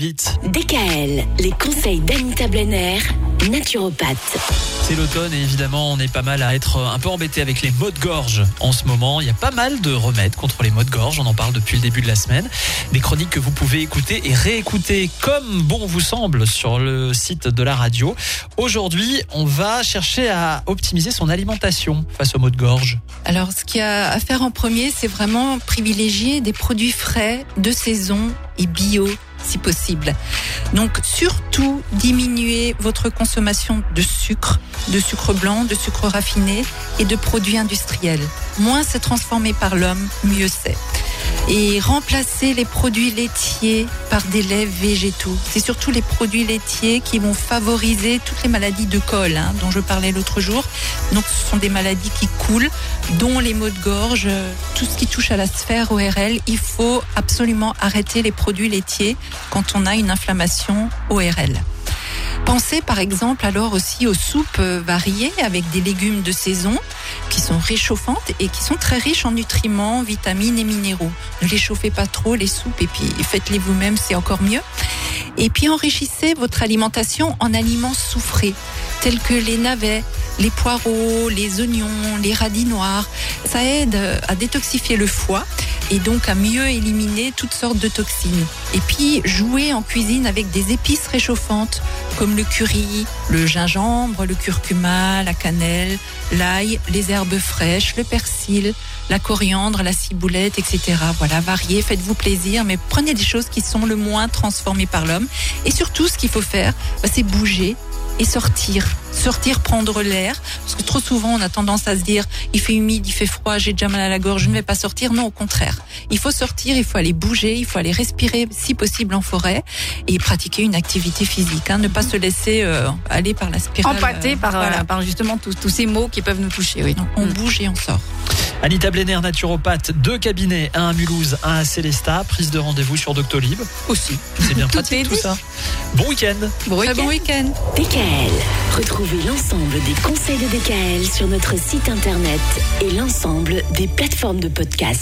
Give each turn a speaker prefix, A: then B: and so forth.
A: Vite.
B: DKL, les conseils d'Anita Blenner, naturopathe.
A: C'est l'automne et évidemment on est pas mal à être un peu embêté avec les maux de gorge en ce moment. Il y a pas mal de remèdes contre les maux de gorge, on en parle depuis le début de la semaine. Des chroniques que vous pouvez écouter et réécouter comme bon vous semble sur le site de la radio. Aujourd'hui on va chercher à optimiser son alimentation face aux maux de gorge.
C: Alors ce qu'il y a à faire en premier c'est vraiment privilégier des produits frais, de saison et bio si possible. Donc surtout diminuer votre consommation de sucre, de sucre blanc, de sucre raffiné et de produits industriels. Moins c'est transformé par l'homme, mieux c'est et remplacer les produits laitiers par des laits végétaux. C'est surtout les produits laitiers qui vont favoriser toutes les maladies de col hein, dont je parlais l'autre jour. Donc ce sont des maladies qui coulent, dont les maux de gorge, tout ce qui touche à la sphère ORL. Il faut absolument arrêter les produits laitiers quand on a une inflammation ORL. Pensez par exemple alors aussi aux soupes variées avec des légumes de saison qui sont réchauffantes et qui sont très riches en nutriments, vitamines et minéraux. Ne les chauffez pas trop les soupes et puis faites-les vous-même, c'est encore mieux. Et puis enrichissez votre alimentation en aliments soufrés tels que les navets, les poireaux, les oignons, les radis noirs. Ça aide à détoxifier le foie et donc à mieux éliminer toutes sortes de toxines. Et puis jouer en cuisine avec des épices réchauffantes comme le curry, le gingembre, le curcuma, la cannelle, l'ail, les herbes fraîches, le persil, la coriandre, la ciboulette, etc. Voilà, variez, faites-vous plaisir, mais prenez des choses qui sont le moins transformées par l'homme. Et surtout, ce qu'il faut faire, bah, c'est bouger, et sortir. Sortir, prendre l'air. Parce que trop souvent, on a tendance à se dire, il fait humide, il fait froid, j'ai déjà mal à la gorge, je ne vais pas sortir. Non, au contraire. Il faut sortir, il faut aller bouger, il faut aller respirer, si possible, en forêt et pratiquer une activité physique. Hein. Ne pas se laisser euh, aller par la spirale.
D: Empâté par,
C: euh, voilà.
D: par justement tous, tous ces mots qui peuvent nous toucher. Oui.
C: Non, on mm. bouge et on sort.
A: Anita Blenner, naturopathe, deux cabinets, un à Mulhouse, un à Célestat, prise de rendez-vous sur Doctolib.
C: Aussi.
A: C'est bien pratique tout, tout ça. Bon week-end.
C: Bon week-end. Bon week
B: DKL. Retrouvez l'ensemble des conseils de DKL sur notre site internet et l'ensemble des plateformes de podcast.